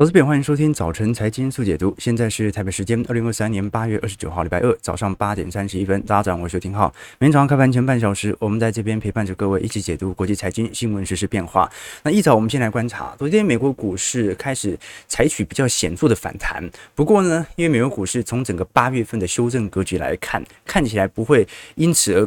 投资朋友，欢迎收听早晨财经速解读。现在是台北时间二零二三年八月二十九号，礼拜二早上八点三十一分。大家早上好，我是邱廷浩。每天早上开盘前半小时，我们在这边陪伴着各位一起解读国际财经新闻实、时变化。那一早，我们先来观察，昨天美国股市开始采取比较显著的反弹。不过呢，因为美国股市从整个八月份的修正格局来看，看起来不会因此而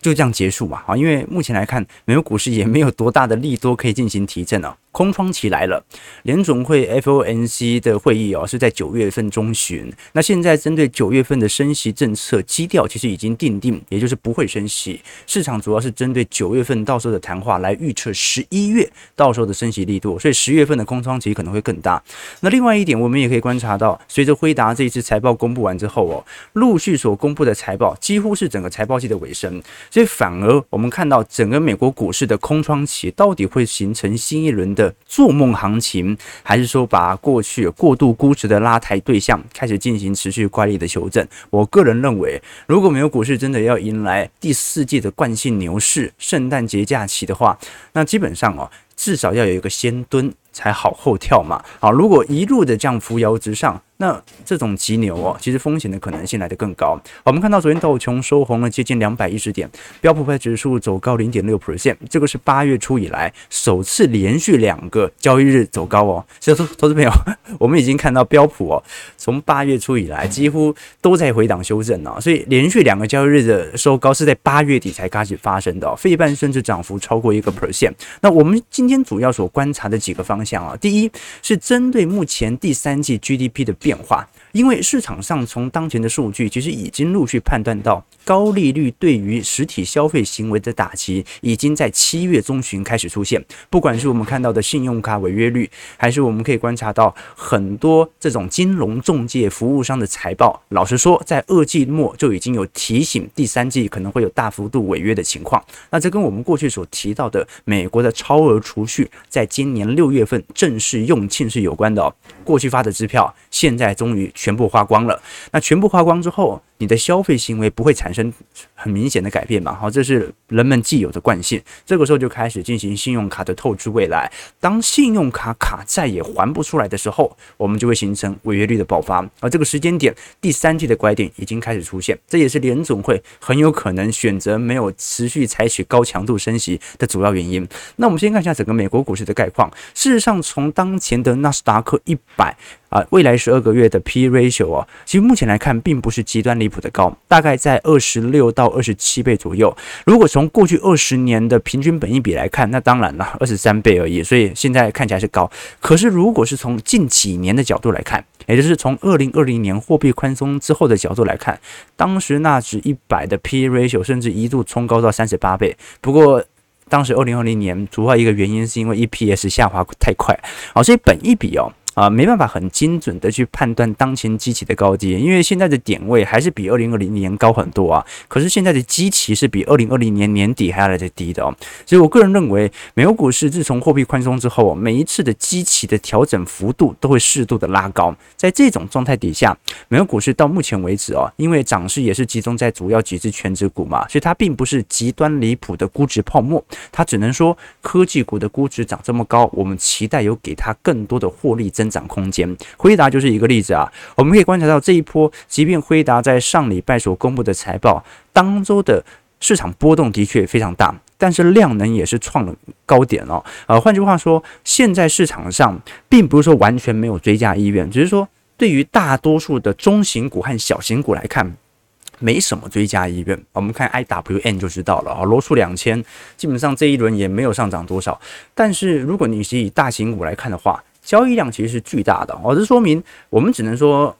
就这样结束嘛？啊，因为目前来看，美国股市也没有多大的利多可以进行提振啊。空窗期来了，联总会 FOMC 的会议哦是在九月份中旬。那现在针对九月份的升息政策基调，其实已经定定，也就是不会升息。市场主要是针对九月份到时候的谈话来预测十一月到时候的升息力度，所以十月份的空窗期可能会更大。那另外一点，我们也可以观察到，随着辉达这一次财报公布完之后哦，陆续所公布的财报几乎是整个财报季的尾声，所以反而我们看到整个美国股市的空窗期到底会形成新一轮的。做梦行情，还是说把过去过度估值的拉抬对象开始进行持续乖离的求证？我个人认为，如果没有股市真的要迎来第四季的惯性牛市，圣诞节假期的话，那基本上哦，至少要有一个先蹲才好后跳嘛。好，如果一路的这样扶摇直上。那这种急牛哦，其实风险的可能性来得更高。我们看到昨天道琼收红了接近两百一十点，标普派指数走高零点六 percent，这个是八月初以来首次连续两个交易日走高哦。所以说，投资朋友，我们已经看到标普哦，从八月初以来几乎都在回档修正了，所以连续两个交易日的收高是在八月底才开始发生的。哦费半甚至涨幅超过一个 percent。那我们今天主要所观察的几个方向啊，第一是针对目前第三季 GDP 的变化，因为市场上从当前的数据其实已经陆续判断到。高利率对于实体消费行为的打击，已经在七月中旬开始出现。不管是我们看到的信用卡违约率，还是我们可以观察到很多这种金融中介服务商的财报，老实说，在二季末就已经有提醒第三季可能会有大幅度违约的情况。那这跟我们过去所提到的美国的超额储蓄，在今年六月份正式用罄是有关的哦。过去发的支票，现在终于全部花光了。那全部花光之后，你的消费行为不会产生很明显的改变嘛？好，这是人们既有的惯性。这个时候就开始进行信用卡的透支未来。当信用卡卡债也还不出来的时候，我们就会形成违约率的爆发。而这个时间点，第三季的拐点已经开始出现，这也是联总会很有可能选择没有持续采取高强度升息的主要原因。那我们先看一下整个美国股市的概况。事实上，从当前的纳斯达克一百。啊，未来十二个月的 P ratio 啊，其实目前来看并不是极端离谱的高，大概在二十六到二十七倍左右。如果从过去二十年的平均本益比来看，那当然了，二十三倍而已，所以现在看起来是高。可是如果是从近几年的角度来看，也就是从二零二零年货币宽松之后的角度来看，当时纳指一百的 P ratio 甚至一度冲高到三十八倍。不过当时二零二零年主要一个原因是因为 EPS 下滑太快，好，所以本益比哦。啊，没办法很精准的去判断当前基期的高低，因为现在的点位还是比二零二零年高很多啊。可是现在的基期是比二零二零年年底还要来得低的哦。所以我个人认为，美国股市自从货币宽松之后，每一次的基期的调整幅度都会适度的拉高。在这种状态底下，美国股市到目前为止哦，因为涨势也是集中在主要几只权值股嘛，所以它并不是极端离谱的估值泡沫。它只能说科技股的估值涨这么高，我们期待有给它更多的获利增。增长空间，辉达就是一个例子啊。我们可以观察到这一波，即便辉达在上礼拜所公布的财报当周的市场波动的确非常大，但是量能也是创了高点哦。呃，换句话说，现在市场上并不是说完全没有追加意愿，只是说对于大多数的中型股和小型股来看，没什么追加意愿。我们看 IWN 就知道了啊，罗素两千基本上这一轮也没有上涨多少。但是如果你是以大型股来看的话，交易量其实是巨大的哦，这说明我们只能说，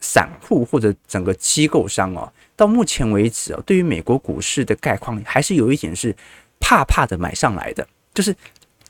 散户或者整个机构商哦，到目前为止哦，对于美国股市的概况还是有一点是怕怕的买上来的，就是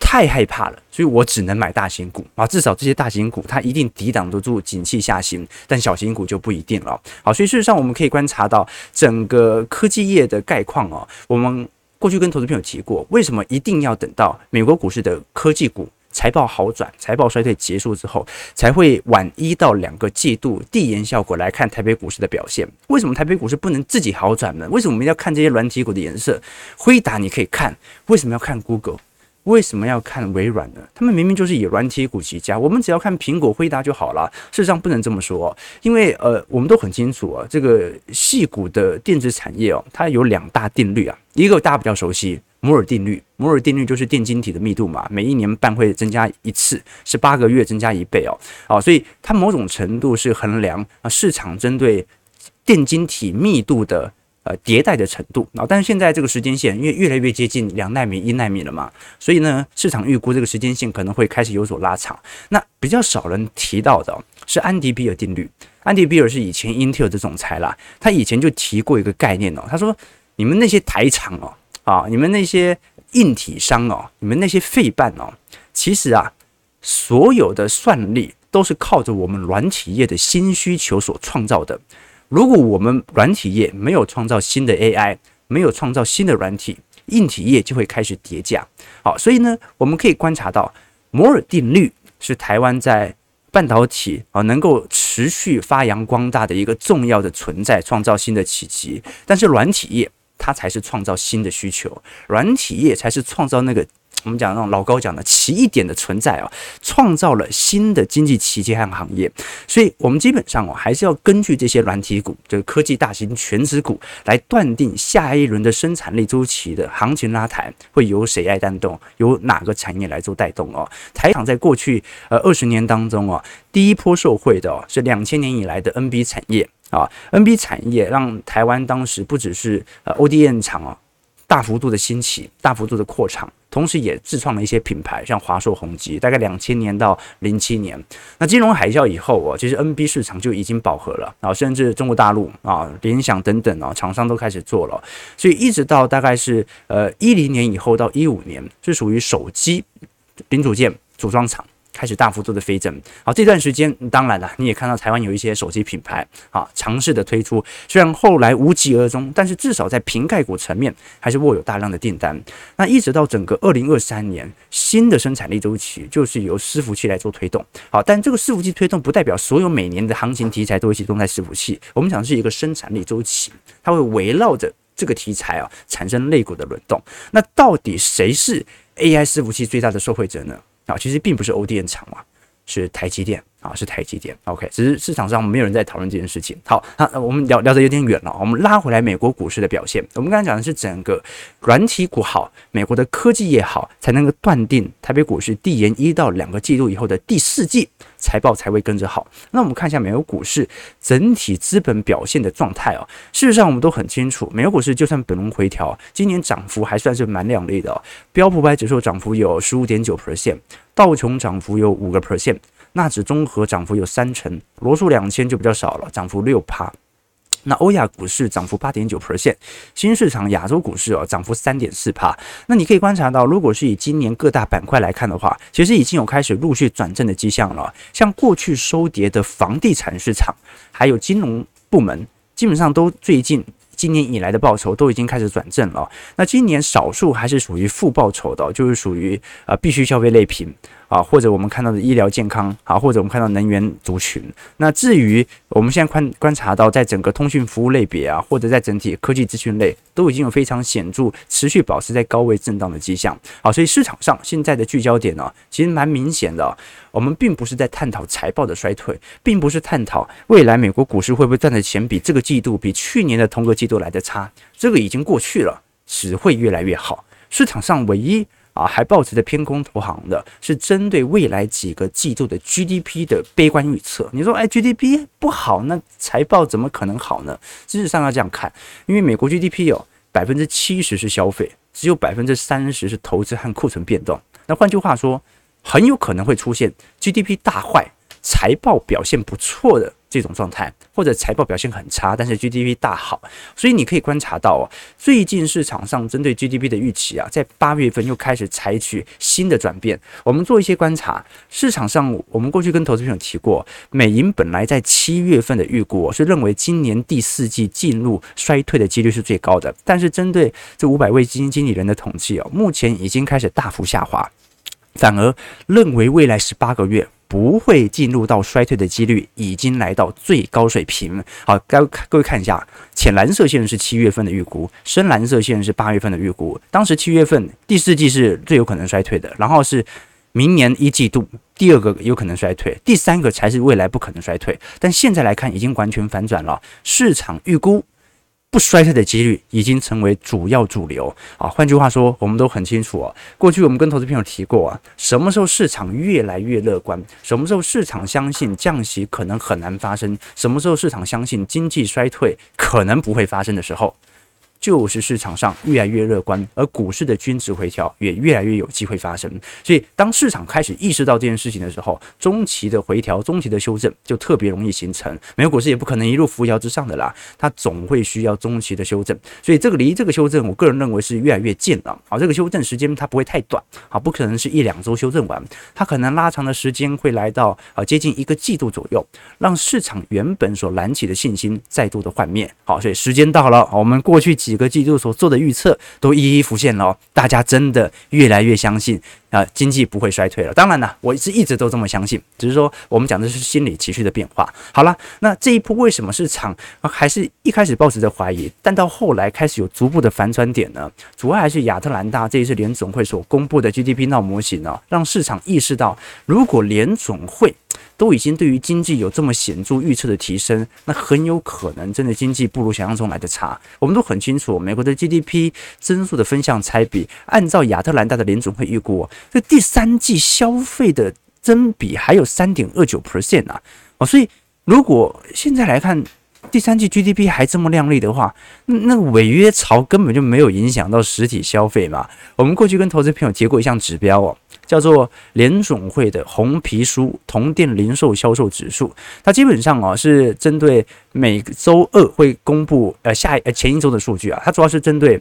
太害怕了，所以我只能买大型股啊，至少这些大型股它一定抵挡得住景气下行，但小型股就不一定了。好，所以事实上我们可以观察到整个科技业的概况哦，我们过去跟投资朋友提过，为什么一定要等到美国股市的科技股财报好转，财报衰退结束之后，才会晚一到两个季度递延效果来看台北股市的表现。为什么台北股市不能自己好转呢？为什么我们要看这些软体股的颜色？辉达你可以看，为什么要看 Google？为什么要看微软呢？他们明明就是以软体股起家，我们只要看苹果、辉达就好了。事实上不能这么说，因为呃，我们都很清楚啊，这个矽谷的电子产业哦，它有两大定律啊，一个大家比较熟悉，摩尔定律。摩尔定律就是电晶体的密度嘛，每一年半会增加一次，是八个月增加一倍哦，啊，所以它某种程度是衡量啊市场针对电晶体密度的。呃，迭代的程度啊，但是现在这个时间线因为越来越接近两纳米、一纳米了嘛，所以呢，市场预估这个时间线可能会开始有所拉长。那比较少人提到的是安迪比尔定律。安迪比尔是以前英特尔的总裁啦，他以前就提过一个概念哦，他说：“你们那些台厂哦，啊，你们那些硬体商哦，你们那些废半哦，其实啊，所有的算力都是靠着我们软体业的新需求所创造的。”如果我们软体业没有创造新的 AI，没有创造新的软体，硬体业就会开始叠价。好，所以呢，我们可以观察到摩尔定律是台湾在半导体啊能够持续发扬光大的一个重要的存在，创造新的奇迹。但是软体业它才是创造新的需求，软体业才是创造那个。我们讲那种老高讲的奇异点的存在啊，创造了新的经济奇迹和行业，所以我们基本上哦，还是要根据这些软体股，这个科技大型全值股来断定下一轮的生产力周期的行情拉抬会由谁来带动，由哪个产业来做带动哦。台厂在过去呃二十年当中哦，第一波受惠的哦是两千年以来的 NB 产业啊，NB 产业让台湾当时不只是呃 ODM 厂啊。大幅度的兴起，大幅度的扩厂，同时也自创了一些品牌，像华硕、宏基。大概两千年到零七年，那金融海啸以后啊，其实 NB 市场就已经饱和了啊，甚至中国大陆啊、联想等等啊，厂商都开始做了。所以一直到大概是呃一零年以后到一五年，是属于手机零组件组装厂。开始大幅度的飞涨，好，这段时间当然了，你也看到台湾有一些手机品牌啊，尝试的推出，虽然后来无疾而终，但是至少在瓶盖股层面还是握有大量的订单。那一直到整个二零二三年，新的生产力周期就是由伺服器来做推动，好，但这个伺服器推动不代表所有每年的行情题材都会集中在伺服器，我们讲的是一个生产力周期，它会围绕着这个题材啊产生类股的轮动。那到底谁是 AI 伺服器最大的受惠者呢？啊，其实并不是 ODM 厂嘛，是台积电。啊，是台积电。OK，只是市场上没有人在讨论这件事情。好，那我们聊聊得有点远了，我们拉回来美国股市的表现。我们刚才讲的是整个软体股好，美国的科技业好，才能够断定台北股市递延一到两个季度以后的第四季财报才会跟着好。那我们看一下美国股市整体资本表现的状态哦。事实上，我们都很清楚，美国股市就算本轮回调，今年涨幅还算是蛮亮丽的哦。标普百指数涨幅有十五点九 percent。道琼涨幅有五个 percent，纳指综合涨幅有三成，罗素两千就比较少了，涨幅六趴。那欧亚股市涨幅八点九 percent，新市场亚洲股市哦涨幅三点四趴。那你可以观察到，如果是以今年各大板块来看的话，其实已经有开始陆续转正的迹象了。像过去收跌的房地产市场，还有金融部门，基本上都最近。今年以来的报酬都已经开始转正了，那今年少数还是属于负报酬的，就是属于呃必须消费类品。啊，或者我们看到的医疗健康，啊，或者我们看到能源族群。那至于我们现在观观察到，在整个通讯服务类别啊，或者在整体科技资讯类，都已经有非常显著持续保持在高位震荡的迹象。好，所以市场上现在的聚焦点呢、其实蛮明显的。我们并不是在探讨财报的衰退，并不是探讨未来美国股市会不会赚的钱比这个季度比去年的同个季度来的差，这个已经过去了，只会越来越好。市场上唯一。啊，还保持着偏空投行的，是针对未来几个季度的 GDP 的悲观预测。你说，哎，GDP 不好，那财报怎么可能好呢？事实上要这样看，因为美国 GDP 有百分之七十是消费，只有百分之三十是投资和库存变动。那换句话说，很有可能会出现 GDP 大坏，财报表现不错的。这种状态，或者财报表现很差，但是 GDP 大好，所以你可以观察到哦，最近市场上针对 GDP 的预期啊，在八月份又开始采取新的转变。我们做一些观察，市场上我们过去跟投资朋友提过，美银本来在七月份的预估是认为今年第四季进入衰退的几率是最高的，但是针对这五百位基金经理人的统计哦，目前已经开始大幅下滑，反而认为未来十八个月。不会进入到衰退的几率已经来到最高水平。好，各各位看一下，浅蓝色线是七月份的预估，深蓝色线是八月份的预估。当时七月份第四季是最有可能衰退的，然后是明年一季度第二个有可能衰退，第三个才是未来不可能衰退。但现在来看，已经完全反转了，市场预估。不衰退的几率已经成为主要主流啊！换句话说，我们都很清楚啊。过去我们跟投资朋友提过啊，什么时候市场越来越乐观，什么时候市场相信降息可能很难发生，什么时候市场相信经济衰退可能不会发生的时候。就是市场上越来越乐观，而股市的均值回调也越来越有机会发生。所以，当市场开始意识到这件事情的时候，中期的回调、中期的修正就特别容易形成。美国股市也不可能一路扶摇直上的啦，它总会需要中期的修正。所以，这个离这个修正，我个人认为是越来越近了。好，这个修正时间它不会太短，好，不可能是一两周修正完，它可能拉长的时间会来到啊接近一个季度左右，让市场原本所燃起的信心再度的幻灭。好，所以时间到了，我们过去几几个季度所做的预测都一一浮现了，大家真的越来越相信啊，经济不会衰退了。当然了，我是一直都这么相信，只是说我们讲的是心理情绪的变化。好了，那这一波为什么市场还是一开始抱持着怀疑，但到后来开始有逐步的反转点呢？主要还是亚特兰大这一次联总会所公布的 GDP 闹模型呢，让市场意识到，如果联总会。都已经对于经济有这么显著预测的提升，那很有可能真的经济不如想象中来的差。我们都很清楚，美国的 GDP 增速的分项拆比，按照亚特兰大的联总会预估，这第三季消费的增比还有三点二九 percent 啊！哦，所以如果现在来看，第三季 GDP 还这么亮丽的话，那那违约潮根本就没有影响到实体消费嘛。我们过去跟投资朋友提过一项指标哦。叫做联总会的红皮书同店零售销售指数，它基本上啊是针对每周二会公布呃下呃前一周的数据啊，它主要是针对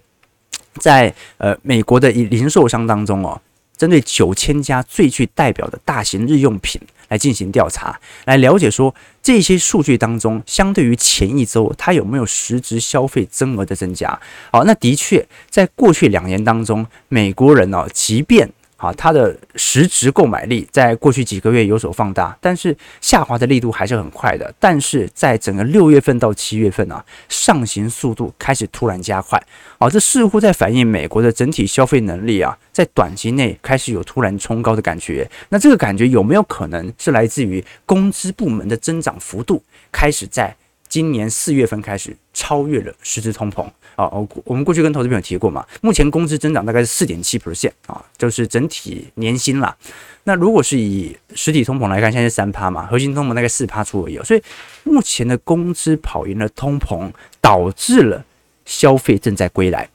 在呃美国的零售商当中哦，针对九千家最具代表的大型日用品来进行调查，来了解说这些数据当中，相对于前一周它有没有实质消费增额的增加。好，那的确在过去两年当中，美国人哦，即便好，它的实质购买力在过去几个月有所放大，但是下滑的力度还是很快的。但是在整个六月份到七月份啊，上行速度开始突然加快。好，这似乎在反映美国的整体消费能力啊，在短期内开始有突然冲高的感觉。那这个感觉有没有可能是来自于工资部门的增长幅度开始在今年四月份开始超越了实质通膨？啊，我我们过去跟投资朋友提过嘛，目前工资增长大概是四点七 percent 啊，就是整体年薪啦。那如果是以实体通膨来看，现在是三趴嘛，核心通膨大概四趴出而已。所以目前的工资跑赢了通膨，导致了消费正在归来。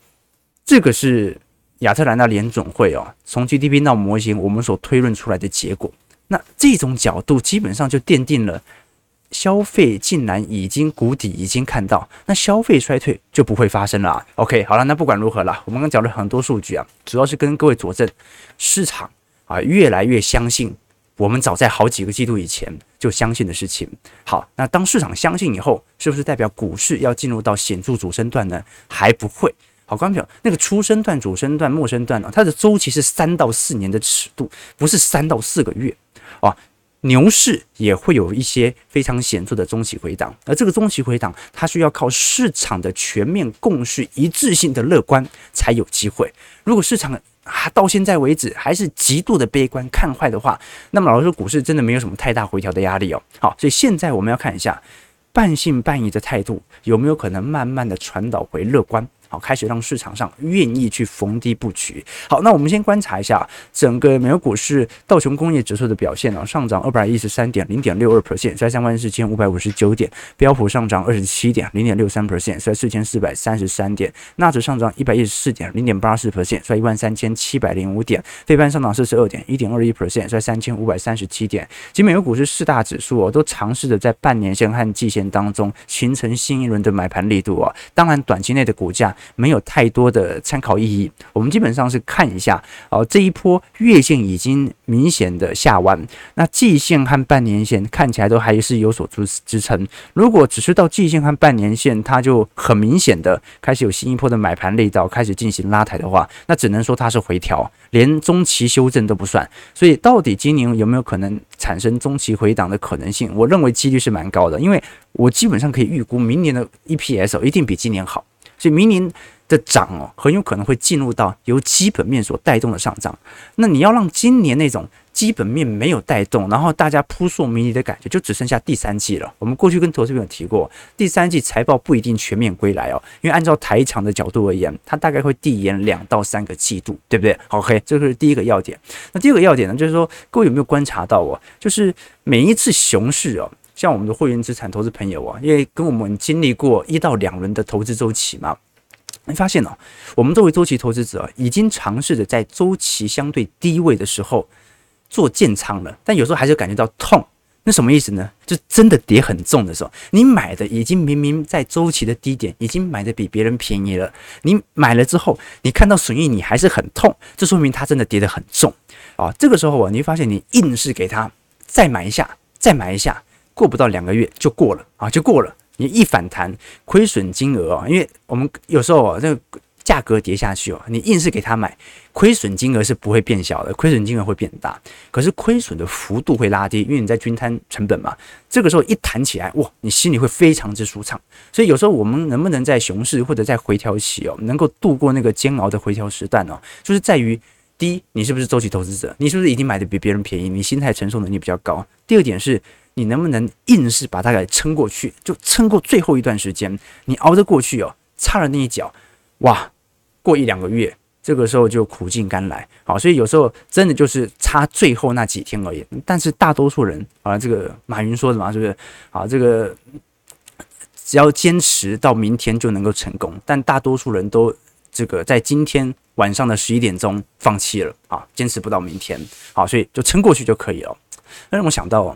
这个是亚特兰大联总会哦，从 GDP 到模型我们所推论出来的结果。那这种角度基本上就奠定了。消费竟然已经谷底，已经看到，那消费衰退就不会发生了啊。OK，好了，那不管如何了，我们刚讲了很多数据啊，主要是跟各位佐证市场啊越来越相信我们早在好几个季度以前就相信的事情。好，那当市场相信以后，是不是代表股市要进入到显著主升段呢？还不会。好，观众朋友，那个初升段、主升段、末升段呢，它的周期是三到四年的尺度，不是三到四个月啊。牛市也会有一些非常显著的中期回档，而这个中期回档，它需要靠市场的全面共识、一致性的乐观才有机会。如果市场啊到现在为止还是极度的悲观看坏的话，那么老实说，股市真的没有什么太大回调的压力哦。好，所以现在我们要看一下半信半疑的态度有没有可能慢慢的传导回乐观。好，开始让市场上愿意去逢低布局。好，那我们先观察一下整个美国股市道琼工业指数的表现啊，上涨二百一十三点零点六二 percent，在三万四千五百五十九点；标普上涨二十七点零点六三 percent，在四千四百三十三点；纳指上涨一百一十四点零点八四 percent，在一万三千七百零五点；费半上涨四十二点一点二一 percent，在三千五百三十七点。即美国股市四大指数哦，都尝试着在半年线和季线当中形成新一轮的买盘力度啊。当然，短期内的股价。没有太多的参考意义。我们基本上是看一下，哦，这一波月线已经明显的下弯，那季线和半年线看起来都还是有所支支撑。如果只是到季线和半年线，它就很明显的开始有新一波的买盘力道，开始进行拉抬的话，那只能说它是回调，连中期修正都不算。所以到底今年有没有可能产生中期回档的可能性？我认为几率是蛮高的，因为我基本上可以预估明年的 EPS 一定比今年好，所以明年的涨哦，很有可能会进入到由基本面所带动的上涨。那你要让今年那种基本面没有带动，然后大家扑朔迷离的感觉，就只剩下第三季了。我们过去跟投资朋友提过，第三季财报不一定全面归来哦，因为按照台场的角度而言，它大概会递延两到三个季度，对不对？OK，这个是第一个要点。那第二个要点呢，就是说各位有没有观察到哦，就是每一次熊市哦。像我们的会员资产投资朋友啊，因为跟我们经历过一到两轮的投资周期嘛，你发现哦，我们作为周期投资者已经尝试着在周期相对低位的时候做建仓了，但有时候还是感觉到痛。那什么意思呢？就真的跌很重的时候，你买的已经明明在周期的低点，已经买的比别人便宜了，你买了之后，你看到损益你还是很痛，这说明它真的跌得很重啊。这个时候啊，你会发现你硬是给它再买一下，再买一下。过不到两个月就过了啊，就过了。你一反弹，亏损金额啊，因为我们有时候啊，这个价格跌下去哦，你硬是给他买，亏损金额是不会变小的，亏损金额会变大。可是亏损的幅度会拉低，因为你在均摊成本嘛。这个时候一弹起来，哇，你心里会非常之舒畅。所以有时候我们能不能在熊市或者在回调期哦，能够度过那个煎熬的回调时段呢？就是在于第一，你是不是周期投资者？你是不是已经买的比别人便宜？你心态承受能力比较高。第二点是。你能不能硬是把它给撑过去？就撑过最后一段时间，你熬得过去哦，差了那一脚，哇，过一两个月，这个时候就苦尽甘来。好，所以有时候真的就是差最后那几天而已。但是大多数人啊，这个马云说的嘛，是不是？啊，这个只要坚持到明天就能够成功。但大多数人都这个在今天晚上的十一点钟放弃了啊，坚持不到明天。好，所以就撑过去就可以了。那让我想到。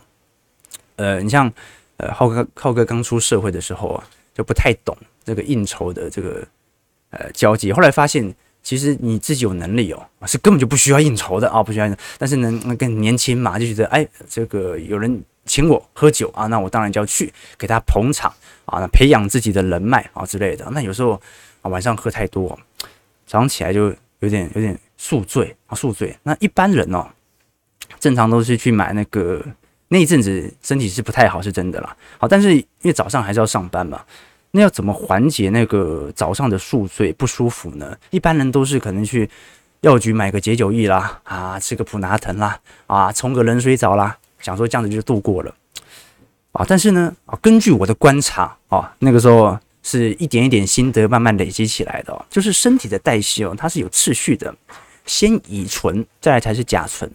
呃，你像，呃，浩哥，浩哥刚出社会的时候啊，就不太懂这个应酬的这个呃交际。后来发现，其实你自己有能力哦，是根本就不需要应酬的啊，不需要。但是呢，那更年轻嘛，就觉得哎，这个有人请我喝酒啊，那我当然就要去给他捧场啊，那培养自己的人脉啊之类的。那有时候啊，晚上喝太多，早上起来就有点有点宿醉啊，宿醉。那一般人哦，正常都是去买那个。那一阵子身体是不太好，是真的啦。好，但是因为早上还是要上班嘛，那要怎么缓解那个早上的宿醉不舒服呢？一般人都是可能去药局买个解酒液啦，啊，吃个普拿疼啦，啊，冲个冷水澡啦，想说这样子就度过了。啊，但是呢，啊，根据我的观察，啊，那个时候是一点一点心得慢慢累积起来的，就是身体的代谢哦，它是有次序的。先乙醇，再来才是甲醇。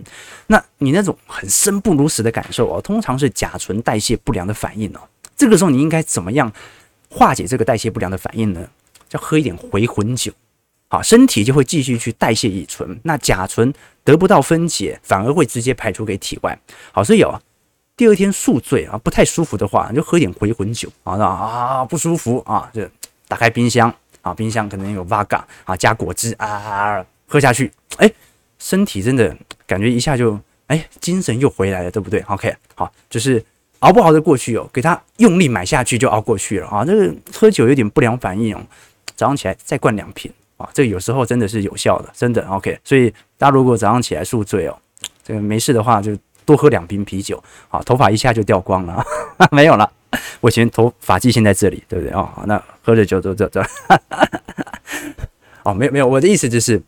那你那种很生不如死的感受哦，通常是甲醇代谢不良的反应哦。这个时候你应该怎么样化解这个代谢不良的反应呢？叫喝一点回魂酒，好，身体就会继续去代谢乙醇。那甲醇得不到分解，反而会直接排出给体外。好，所以哦，第二天宿醉啊，不太舒服的话，你就喝点回魂酒啊，那啊，不舒服啊，就打开冰箱啊，冰箱可能有 Vodka 啊，加果汁啊。喝下去，哎，身体真的感觉一下就哎，精神又回来了，对不对？OK，好，就是熬不熬得过去哦，给他用力买下去就熬过去了啊。这个喝酒有点不良反应哦，早上起来再灌两瓶啊，这有时候真的是有效的，真的 OK。所以大家如果早上起来宿醉哦，这个没事的话就多喝两瓶啤酒啊，头发一下就掉光了，没有了。我以前头发际线在这里，对不对哦，那喝着酒就这这，哦，没有没有，我的意思就是。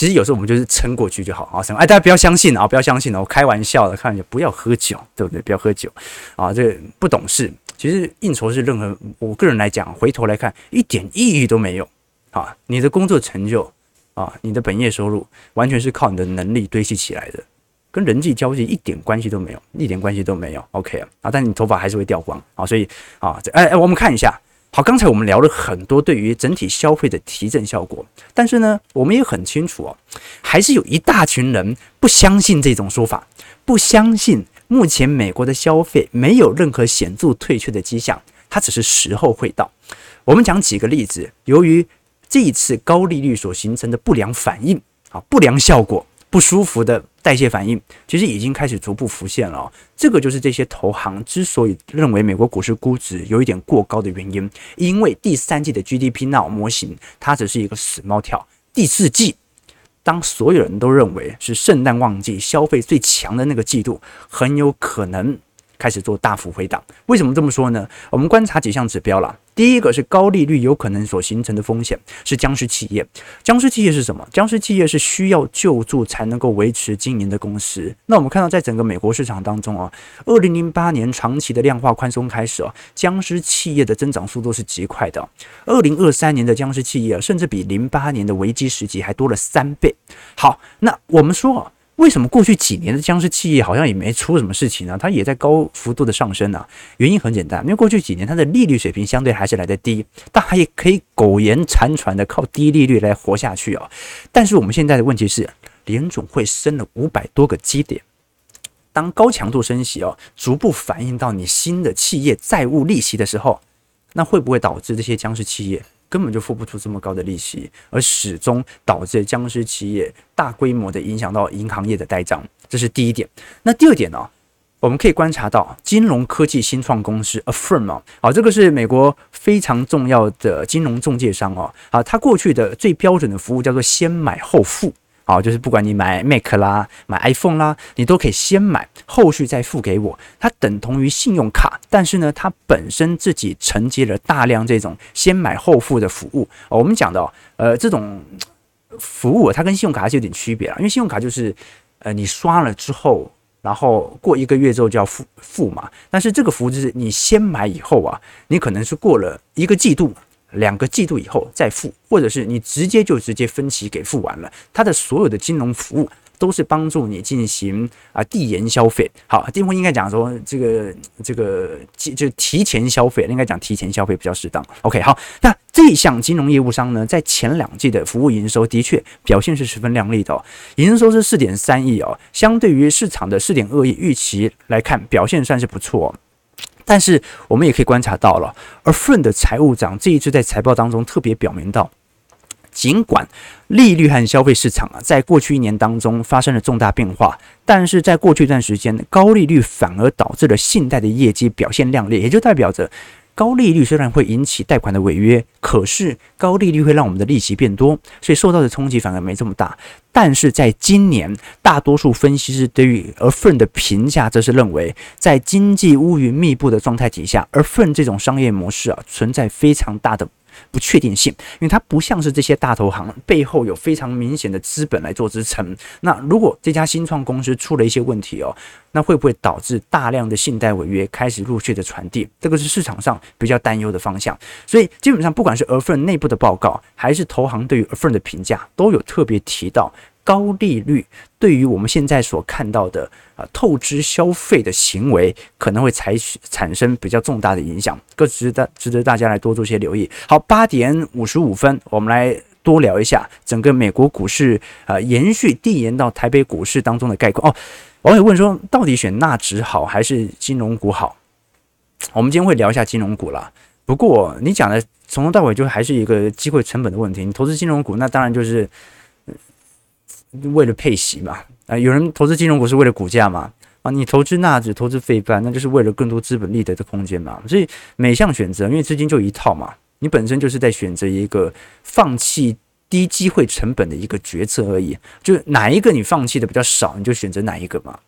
其实有时候我们就是撑过去就好啊，什么哎，大家不要相信啊，不要相信啊，我开玩笑的，开玩笑，不要喝酒，对不对？不要喝酒啊，这不懂事。其实应酬是任何，我个人来讲，回头来看一点意义都没有啊。你的工作成就啊，你的本业收入，完全是靠你的能力堆砌起来的，跟人际交际一点关系都没有，一点关系都没有。OK 啊，啊，但你头发还是会掉光啊，所以啊，这哎哎，我们看一下。好，刚才我们聊了很多对于整体消费的提振效果，但是呢，我们也很清楚哦，还是有一大群人不相信这种说法，不相信目前美国的消费没有任何显著退却的迹象，它只是时候会到。我们讲几个例子，由于这一次高利率所形成的不良反应啊，不良效果。不舒服的代谢反应，其实已经开始逐步浮现了。这个就是这些投行之所以认为美国股市估值有一点过高的原因，因为第三季的 GDP Now 模型它只是一个死猫跳。第四季，当所有人都认为是圣诞旺季消费最强的那个季度，很有可能。开始做大幅回档，为什么这么说呢？我们观察几项指标了。第一个是高利率有可能所形成的风险，是僵尸企业。僵尸企业是什么？僵尸企业是需要救助才能够维持经营的公司。那我们看到，在整个美国市场当中啊，二零零八年长期的量化宽松开始啊，僵尸企业的增长速度是极快的。二零二三年的僵尸企业甚至比零八年的危机时期还多了三倍。好，那我们说啊。为什么过去几年的僵尸企业好像也没出什么事情呢？它也在高幅度的上升呢？原因很简单，因为过去几年它的利率水平相对还是来得低，但它也可以苟延残喘的靠低利率来活下去啊。但是我们现在的问题是，联总会升了五百多个基点，当高强度升息哦，逐步反映到你新的企业债务利息的时候，那会不会导致这些僵尸企业？根本就付不出这么高的利息，而始终导致僵尸企业大规模的影响到银行业的呆账，这是第一点。那第二点呢、我们可以观察到金融科技新创公司 Affirm 啊，好，这个是美国非常重要的金融中介商哦，啊，它过去的最标准的服务叫做先买后付。好，就是不管你买 Mac 啦，买 iPhone 啦，你都可以先买，后续再付给我。它等同于信用卡，但是呢，它本身自己承接了大量这种先买后付的服务。我们讲到，呃，这种服务它跟信用卡还是有点区别啊，因为信用卡就是，呃，你刷了之后，然后过一个月之后就要付付嘛。但是这个服务就是你先买以后啊，你可能是过了一个季度。两个季度以后再付，或者是你直接就直接分期给付完了，它的所有的金融服务都是帮助你进行啊递延消费。好，订货应该讲说这个这个就提前消费，应该讲提前消费比较适当。OK，好，那这一项金融业务商呢，在前两季的服务营收的确表现是十分亮丽的哦，营收是四点三亿哦，相对于市场的四点二亿预期来看，表现算是不错。但是我们也可以观察到了，而 Affirm 的财务长这一次在财报当中特别表明到，尽管利率和消费市场啊，在过去一年当中发生了重大变化，但是在过去一段时间，高利率反而导致了信贷的业绩表现亮丽，也就代表着。高利率虽然会引起贷款的违约，可是高利率会让我们的利息变多，所以受到的冲击反而没这么大。但是在今年，大多数分析师对于 Affirm 的评价则是认为，在经济乌云密布的状态底下，Affirm 这种商业模式啊，存在非常大的。不确定性，因为它不像是这些大投行背后有非常明显的资本来做支撑。那如果这家新创公司出了一些问题哦，那会不会导致大量的信贷违约开始陆续的传递？这个是市场上比较担忧的方向。所以基本上不管是 a f f i r 内部的报告，还是投行对于 a f f i r 的评价，都有特别提到。高利率对于我们现在所看到的啊透支消费的行为，可能会采取产生比较重大的影响，更值得值得大家来多做些留意。好，八点五十五分，我们来多聊一下整个美国股市啊延续递延到台北股市当中的概况哦。网友问说，到底选纳指好还是金融股好？我们今天会聊一下金融股啦。不过你讲的从头到尾就还是一个机会成本的问题。你投资金融股，那当然就是。为了配息嘛，啊，有人投资金融股是为了股价嘛，啊，你投资纳指、投资费半，那就是为了更多资本利得的空间嘛。所以每项选择，因为资金就一套嘛，你本身就是在选择一个放弃低机会成本的一个决策而已。就哪一个你放弃的比较少，你就选择哪一个嘛。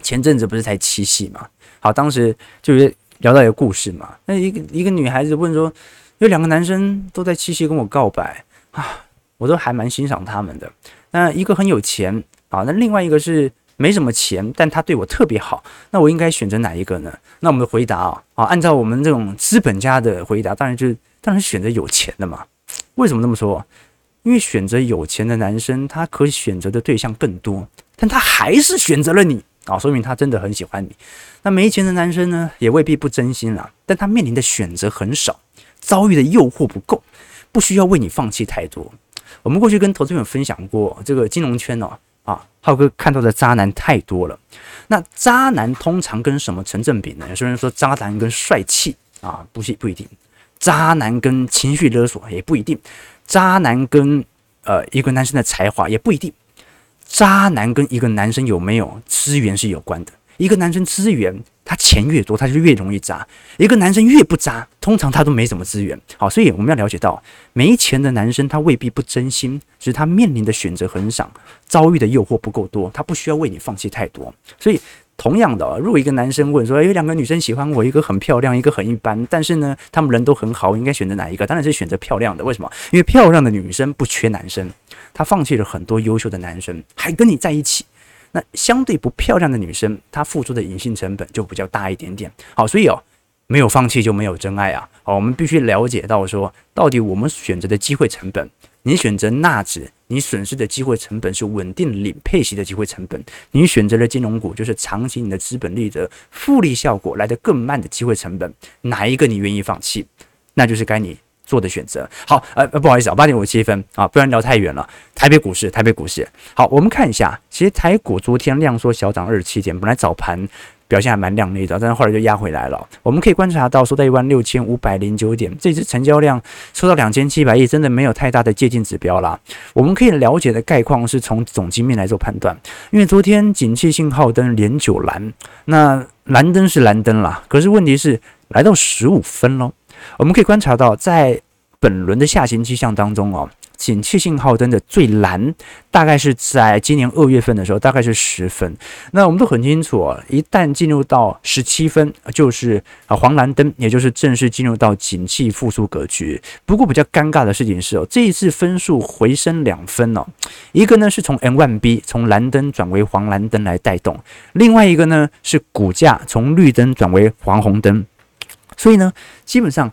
前阵子不是才七夕嘛，好，当时就是聊到一个故事嘛，那一个一个女孩子问说，有两个男生都在七夕跟我告白啊，我都还蛮欣赏他们的。那一个很有钱啊，那另外一个是没什么钱，但他对我特别好，那我应该选择哪一个呢？那我们的回答啊，啊，按照我们这种资本家的回答，当然就是当然选择有钱的嘛。为什么这么说？因为选择有钱的男生，他可以选择的对象更多，但他还是选择了你啊，说明他真的很喜欢你。那没钱的男生呢，也未必不真心啊，但他面临的选择很少，遭遇的诱惑不够，不需要为你放弃太多。我们过去跟投资朋友分享过，这个金融圈哦，啊，浩哥看到的渣男太多了。那渣男通常跟什么成正比呢？有些人说渣男跟帅气啊，不是不一定；渣男跟情绪勒索也不一定；渣男跟呃一个男生的才华也不一定，渣男跟一个男生有没有资源是有关的。一个男生资源，他钱越多，他就越容易渣；一个男生越不渣，通常他都没什么资源。好，所以我们要了解到，没钱的男生他未必不真心，只是他面临的选择很少，遭遇的诱惑不够多，他不需要为你放弃太多。所以，同样的，如果一个男生问说，有两个女生喜欢我，一个很漂亮，一个很一般，但是呢，他们人都很好，应该选择哪一个？当然是选择漂亮的。为什么？因为漂亮的女生不缺男生，她放弃了很多优秀的男生，还跟你在一起。那相对不漂亮的女生，她付出的隐性成本就比较大一点点。好，所以哦，没有放弃就没有真爱啊。好，我们必须了解到说，到底我们选择的机会成本，你选择纳指，你损失的机会成本是稳定领配息的机会成本；你选择了金融股，就是长期你的资本利得复利效果来得更慢的机会成本。哪一个你愿意放弃？那就是该你。做的选择好，呃，不好意思啊，八点五十七分啊，不然聊太远了。台北股市，台北股市，好，我们看一下，其实台股昨天量缩小涨二十七点，本来早盘表现还蛮亮丽的，但是后来就压回来了。我们可以观察到，收在一万六千五百零九点，这只成交量收到两千七百亿，真的没有太大的接近指标啦。我们可以了解的概况是从总经面来做判断，因为昨天景气信号灯连九蓝，那蓝灯是蓝灯啦，可是问题是来到十五分喽。我们可以观察到，在本轮的下行迹象当中哦，景气信号灯的最蓝大概是在今年二月份的时候，大概是十分。那我们都很清楚哦，一旦进入到十七分，就是啊黄蓝灯，也就是正式进入到景气复苏格局。不过比较尴尬的事情是哦，这一次分数回升两分哦，一个呢是从 M1B 从蓝灯转为黄蓝灯来带动，另外一个呢是股价从绿灯转为黄红灯。所以呢，基本上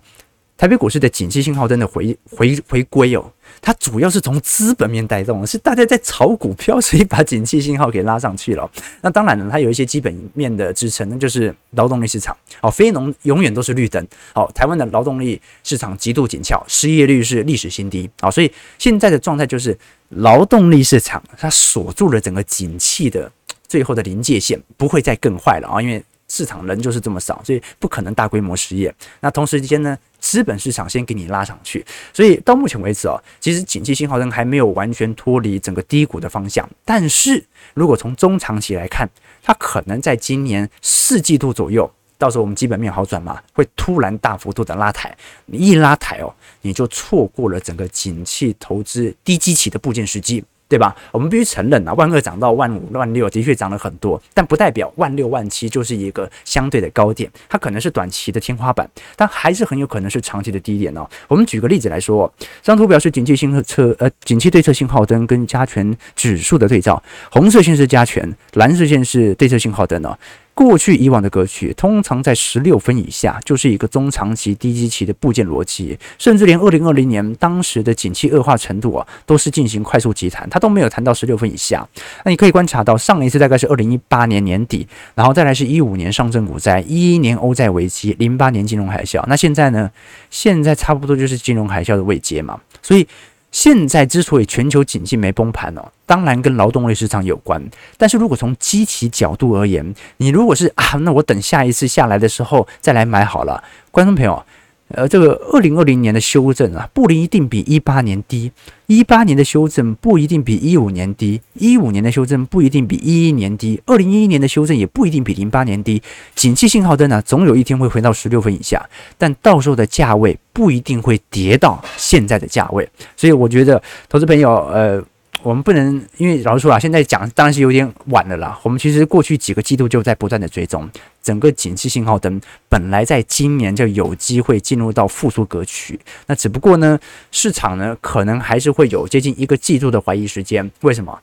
台北股市的景气信号灯的回回回归哦，它主要是从资本面带动，是大家在炒股票，所以把景气信号给拉上去了。那当然呢，它有一些基本面的支撑，那就是劳动力市场。哦，非农永远都是绿灯。哦，台湾的劳动力市场极度紧俏，失业率是历史新低。啊，所以现在的状态就是劳动力市场它锁住了整个景气的最后的临界线，不会再更坏了啊，因为。市场人就是这么少，所以不可能大规模失业。那同时间呢，资本市场先给你拉上去，所以到目前为止哦，其实景气信号灯还没有完全脱离整个低谷的方向。但是如果从中长期来看，它可能在今年四季度左右，到时候我们基本面好转嘛，会突然大幅度的拉抬。你一拉抬哦，你就错过了整个景气投资低基期的部件时机。对吧？我们必须承认啊，万二涨到万五、万六，的确涨了很多，但不代表万六、万七就是一个相对的高点，它可能是短期的天花板，但还是很有可能是长期的低点哦。我们举个例子来说，这张图表示景气信号车呃景气对策信号灯跟加权指数的对照，红色线是加权，蓝色线是对策信号灯哦。过去以往的格局，通常在十六分以下，就是一个中长期低基期的部件逻辑，甚至连二零二零年当时的景气恶化程度啊，都是进行快速急弹，它都没有弹到十六分以下。那你可以观察到，上一次大概是二零一八年年底，然后再来是一五年上证股灾，一一年欧债危机，零八年金融海啸。那现在呢？现在差不多就是金融海啸的位阶嘛，所以。现在之所以全球经济没崩盘哦，当然跟劳动力市场有关。但是如果从机器角度而言，你如果是啊，那我等下一次下来的时候再来买好了，观众朋友。呃，这个二零二零年的修正啊，不一定比一八年低；一八年的修正不一定比一五年低；一五年的修正不一定比一一年低；二零一一年的修正也不一定比零八年低。景气信号灯呢、总有一天会回到十六分以下，但到时候的价位不一定会跌到现在的价位。所以我觉得，投资朋友，呃。我们不能，因为老实说啊，现在讲当然是有点晚了啦。我们其实过去几个季度就在不断的追踪整个景气信号灯，本来在今年就有机会进入到复苏格局。那只不过呢，市场呢可能还是会有接近一个季度的怀疑时间。为什么？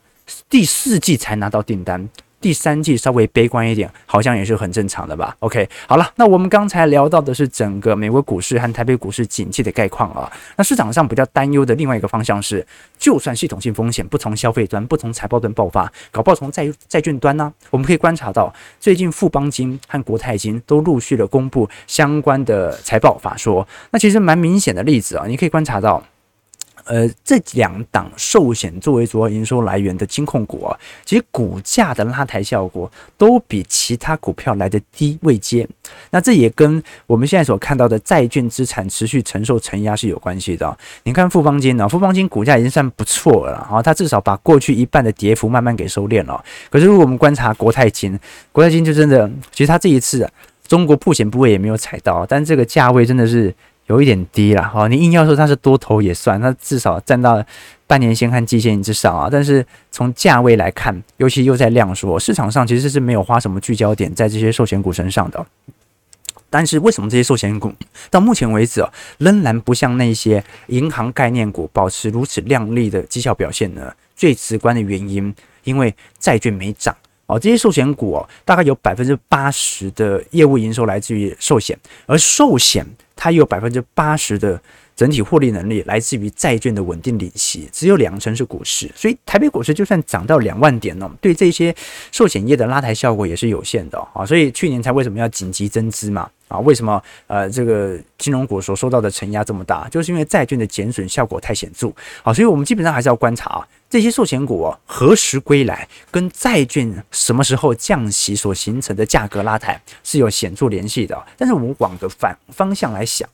第四季才拿到订单。第三季稍微悲观一点，好像也是很正常的吧？OK，好了，那我们刚才聊到的是整个美国股市和台北股市景气的概况啊。那市场上比较担忧的另外一个方向是，就算系统性风险不从消费端、不从财报端爆发，搞不好从债债券端呢、我们可以观察到，最近富邦金和国泰金都陆续的公布相关的财报法说。那其实蛮明显的例子啊，你可以观察到。呃，这两档寿险作为主要营收来源的金控股啊，其实股价的拉抬效果都比其他股票来的低位阶。那这也跟我们现在所看到的债券资产持续承受承压是有关系的。你看富邦金呢，富邦金股价已经算不错了啊，它至少把过去一半的跌幅慢慢给收敛了。可是如果我们观察国泰金，国泰金就真的，其实它这一次，中国曝险部位也没有踩到，但这个价位真的是。有一点低了哈，你硬要说它是多头也算，它至少占到半年线和季线之上啊。但是从价位来看，尤其又在量缩，市场上其实是没有花什么聚焦点在这些寿险股身上的。但是为什么这些寿险股到目前为止啊，仍然不像那些银行概念股保持如此亮丽的绩效表现呢？最直观的原因，因为债券没涨哦。这些寿险股哦，大概有百分之八十的业务营收来自于寿险，而寿险。它有百分之八十的整体获利能力来自于债券的稳定利息，只有两成是股市，所以台北股市就算涨到两万点呢，对这些寿险业的拉抬效果也是有限的啊，所以去年才为什么要紧急增资嘛？啊，为什么呃这个金融股所受到的承压这么大？就是因为债券的减损效果太显著。好，所以我们基本上还是要观察啊，这些寿险股啊何时归来，跟债券什么时候降息所形成的价格拉抬是有显著联系的。但是我们往个反方向来想，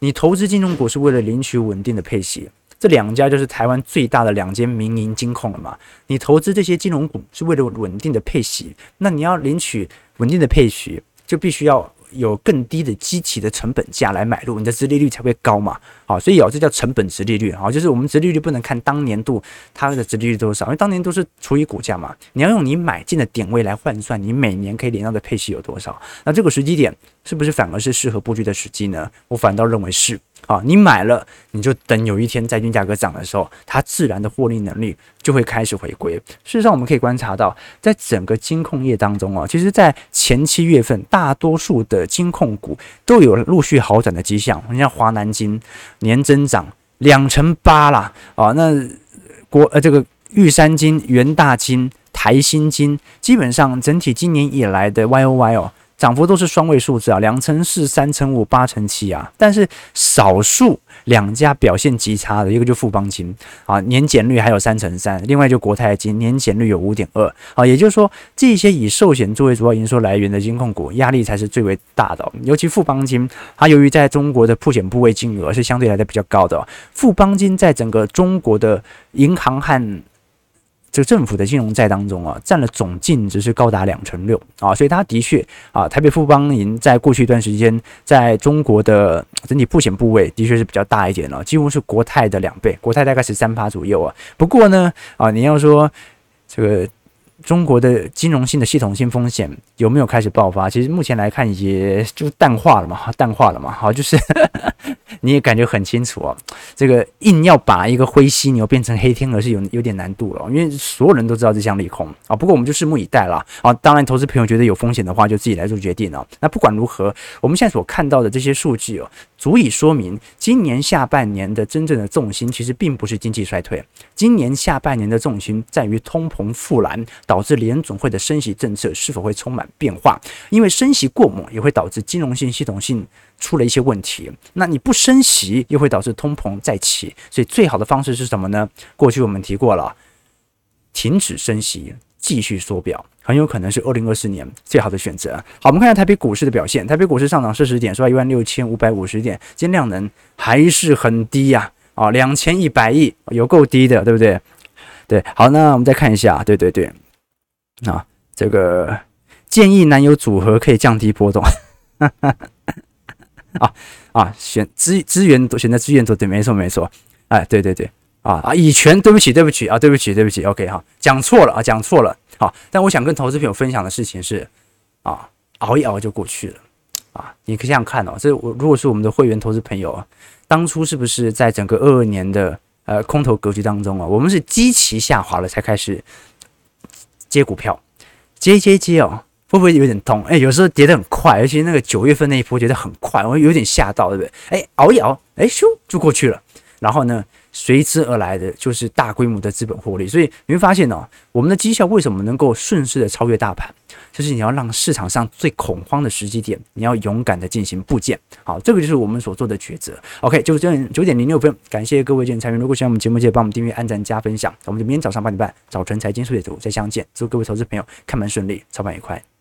你投资金融股是为了领取稳定的配息，这两家就是台湾最大的两间民营金控了嘛。你投资这些金融股是为了稳定的配息，那你要领取稳定的配息，就必须要。有更低的基期的成本价来买入，你的殖利率才会高嘛？好，所以哦，这叫成本殖利率。好，就是我们殖利率不能看当年度它的殖利率多少，因为当年都是除以股价嘛。你要用你买进的点位来换算，你每年可以领到的配息有多少？那这个时机点是不是反而是适合布局的时机呢？我反倒认为是。啊，你买了，你就等有一天债券价格涨的时候，它自然的获利能力就会开始回归。事实上，我们可以观察到，在整个金控业当中啊，其实，在前七月份，大多数的金控股都有陆续好转的迹象。你像华南金年增长两成八啦，啊，那国呃这个玉山金、元大金、台新金，基本上整体今年以来的 Y O Y 哦。涨幅都是双位数字啊，两成四、三成五、八成七啊，但是少数两家表现极差的，一个就富邦金啊，年减率还有三成三，另外就国泰金年减率有五点二。啊，也就是说这些以寿险作为主要营收来源的金控股，压力才是最为大的，尤其富邦金，它由于在中国的曝险部位金额是相对来的比较高的，富邦金在整个中国的银行和这个政府的金融债当中啊，占了总净值是高达两成六啊，所以它的确啊，台北富邦银在过去一段时间在中国的整体布险部位的确是比较大一点了，几乎是国泰的两倍，国泰大概是三趴左右啊。不过呢啊，你要说这个。中国的金融性的系统性风险有没有开始爆发？其实目前来看，也就淡化了嘛，淡化了嘛。好，就是 你也感觉很清楚哦。这个硬要把一个灰犀牛变成黑天鹅是有有点难度了，因为所有人都知道这项利空啊。不过我们就拭目以待了啊。当然，投资朋友觉得有风险的话，就自己来做决定了。那不管如何，我们现在所看到的这些数据哦，足以说明今年下半年的真正的重心其实并不是经济衰退，今年下半年的重心在于通膨复燃。导致联总会的升息政策是否会充满变化？因为升息过猛也会导致金融性系统性出了一些问题。那你不升息又会导致通膨再起，所以最好的方式是什么呢？过去我们提过了，停止升息，继续缩表，很有可能是二零二四年最好的选择。好，我们看一下台北股市的表现。台北股市上涨四十点，收在一万六千五百五十点，今天量能还是很低呀，啊，两千一百亿，有够低的，对不对？对，好，那我们再看一下，对对对。啊，这个建议男友组合可以降低波动。啊啊，选资资源选择资源多对，没错没错。哎，对对对，啊啊，以权对不起对不起啊，对不起对不起，OK 哈，讲错了啊，讲错了。好，但我想跟投资朋友分享的事情是，啊，熬一熬就过去了。啊，你可以这样看哦，这我如果是我们的会员投资朋友啊，当初是不是在整个二二年的呃空头格局当中啊，我们是基期下滑了才开始。接股票，接接接哦，会不会有点痛？哎，有时候跌得很快，而且那个九月份那一波跌得很快，我有点吓到，对不对？哎，熬一熬，哎，咻就过去了。然后呢，随之而来的就是大规模的资本获利。所以你会发现哦，我们的绩效为什么能够顺势的超越大盘？就是你要让市场上最恐慌的时机点，你要勇敢的进行布件。好，这个就是我们所做的抉择。OK，就这样九点零六分，感谢各位今天参与。如果喜欢我们节目，记得帮我们订阅、按赞、加分享。我们就明天早上八点半，早晨财经速解读再相见。祝各位投资朋友看盘顺利，操盘愉快。